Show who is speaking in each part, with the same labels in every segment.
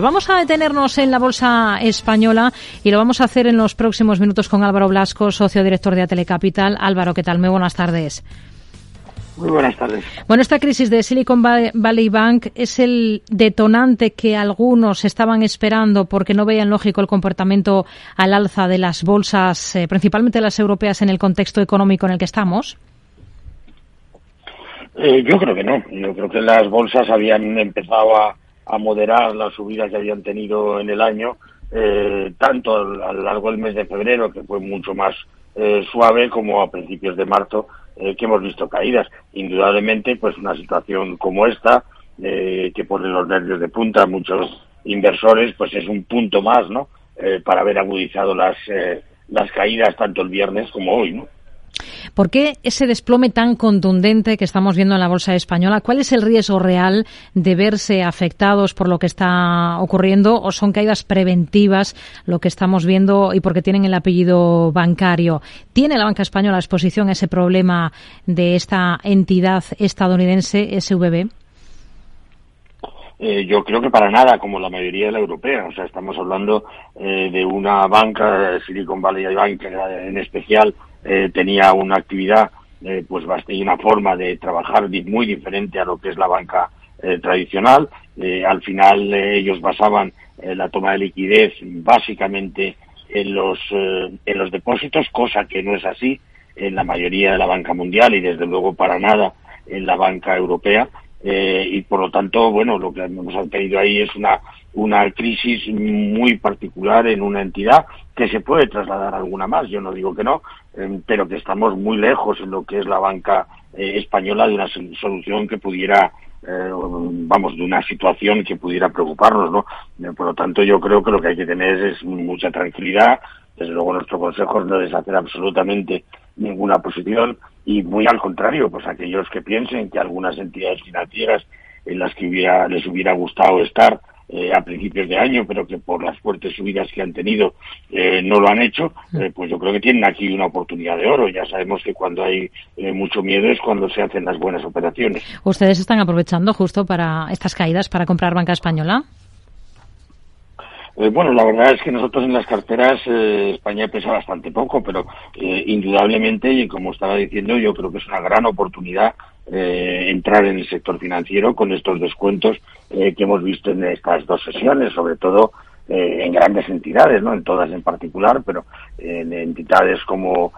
Speaker 1: Vamos a detenernos en la bolsa española y lo vamos a hacer en los próximos minutos con Álvaro Blasco, socio director de Atelecapital. Álvaro, ¿qué tal? Muy buenas tardes.
Speaker 2: Muy buenas tardes.
Speaker 1: Bueno, esta crisis de Silicon Valley Bank es el detonante que algunos estaban esperando porque no veían lógico el comportamiento al alza de las bolsas, eh, principalmente las europeas, en el contexto económico en el que estamos.
Speaker 2: Eh, yo creo que no. Yo creo que las bolsas habían empezado a a moderar las subidas que habían tenido en el año, eh, tanto a lo largo del mes de febrero, que fue mucho más eh, suave, como a principios de marzo, eh, que hemos visto caídas. Indudablemente, pues una situación como esta, que pone los nervios de punta a muchos inversores, pues es un punto más, ¿no? para haber agudizado las, las caídas tanto el viernes como hoy, ¿no?
Speaker 1: ¿Por qué ese desplome tan contundente que estamos viendo en la bolsa española? ¿Cuál es el riesgo real de verse afectados por lo que está ocurriendo o son caídas preventivas lo que estamos viendo y porque tienen el apellido bancario? ¿Tiene la banca española a exposición ese problema de esta entidad estadounidense SVB?
Speaker 2: Eh, yo creo que para nada, como la mayoría de la europea. O sea, estamos hablando eh, de una banca, Silicon Valley Bank en especial, eh, tenía una actividad eh, pues y una forma de trabajar muy diferente a lo que es la banca eh, tradicional. al final ellos basaban la toma de liquidez básicamente en los, en los depósitos, cosa que no es así en la mayoría de la banca mundial y desde luego para nada en la banca europea. y por lo tanto, bueno, lo que hemos tenido ahí es una, una crisis muy particular en una entidad que se puede trasladar alguna más, yo no digo que no, em, pero que estamos muy lejos en lo que es la banca eh, española de una solución que pudiera, eh, vamos, de una situación que pudiera preocuparnos, ¿no? Eh, por lo tanto, yo creo que lo que hay que tener es mucha tranquilidad, desde luego nuestro consejo es no deshacer absolutamente ninguna posición y muy al contrario, pues aquellos que piensen que algunas entidades financieras en las que hubiera, les hubiera gustado estar eh, a principios de año, pero que por las fuertes subidas que han tenido eh, no lo han hecho, mm. eh, pues yo creo que tienen aquí una oportunidad de oro. Ya sabemos que cuando hay mucho miedo es cuando se hacen las buenas operaciones.
Speaker 1: ¿Ustedes están aprovechando justo para estas caídas para comprar banca española?
Speaker 2: Bueno, la verdad es que nosotros en las carteras España pesa bastante poco, pero indudablemente, y como estaba diciendo, yo creo que es una gran oportunidad eh, entrar en el sector financiero con estos descuentos eh, que hemos visto en estas dos sesiones, sobre todo eh, en grandes entidades, no en todas en particular, pero en entidades como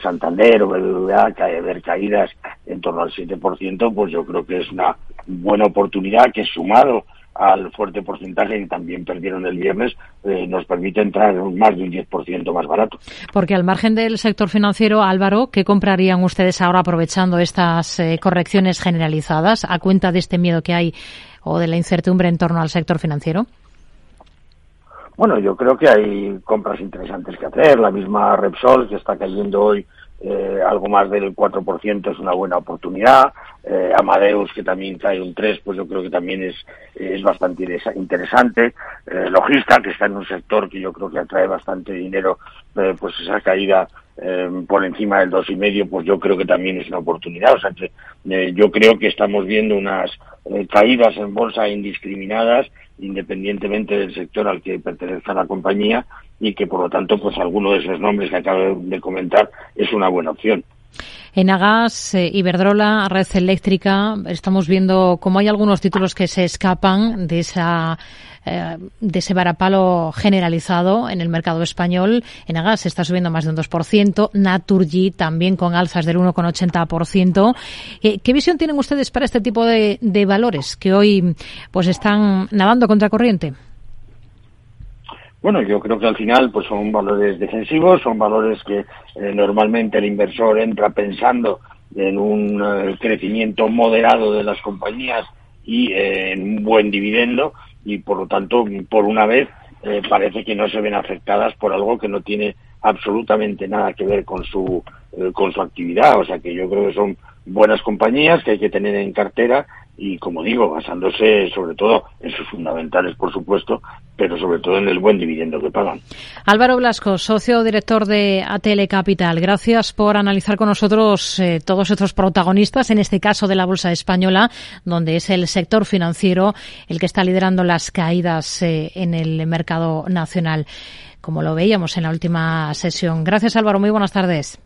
Speaker 2: Santander o BBVA, ver caídas en torno al 7%, pues yo creo que es una buena oportunidad que sumado al fuerte porcentaje que también perdieron el viernes, eh, nos permite entrar en más de un 10% más barato.
Speaker 1: Porque al margen del sector financiero, Álvaro, ¿qué comprarían ustedes ahora aprovechando estas eh, correcciones generalizadas a cuenta de este miedo que hay o de la incertidumbre en torno al sector financiero?
Speaker 2: Bueno, yo creo que hay compras interesantes que hacer. La misma Repsol, que está cayendo hoy eh, algo más del 4% es una buena oportunidad. Eh, Amadeus, que también cae un 3, pues yo creo que también es, es bastante interesante. Eh, Logista, que está en un sector que yo creo que atrae bastante dinero, eh, pues esa caída eh, por encima del dos y medio, pues yo creo que también es una oportunidad. O sea, que, eh, yo creo que estamos viendo unas caídas en bolsa indiscriminadas, independientemente del sector al que pertenezca la compañía, y que por lo tanto, pues alguno de esos nombres que acabo de comentar es una buena opción.
Speaker 1: En Agas, Iberdrola, Red Eléctrica, estamos viendo cómo hay algunos títulos que se escapan de esa eh, de ese varapalo generalizado en el mercado español. En Agas está subiendo más de un 2%, Naturgy también con alzas del 1,80%. Eh, ¿Qué visión tienen ustedes para este tipo de, valores que hoy pues están nadando contra corriente?
Speaker 2: Bueno, yo creo que al final pues son valores defensivos, son valores que eh, normalmente el inversor entra pensando en un crecimiento moderado de las compañías y en un buen dividendo y por lo tanto, por una vez, eh, parece que no se ven afectadas por algo que no tiene absolutamente nada que ver con su, eh, con su actividad. O sea que yo creo que son buenas compañías que hay que tener en cartera y como digo, basándose sobre todo en sus fundamentales, por supuesto, pero sobre todo en el buen dividendo que pagan.
Speaker 1: Álvaro Blasco, socio director de ATL Capital, gracias por analizar con nosotros eh, todos estos protagonistas, en este caso de la Bolsa Española, donde es el sector financiero el que está liderando las caídas eh, en el mercado nacional, como lo veíamos en la última sesión. Gracias Álvaro, muy buenas tardes.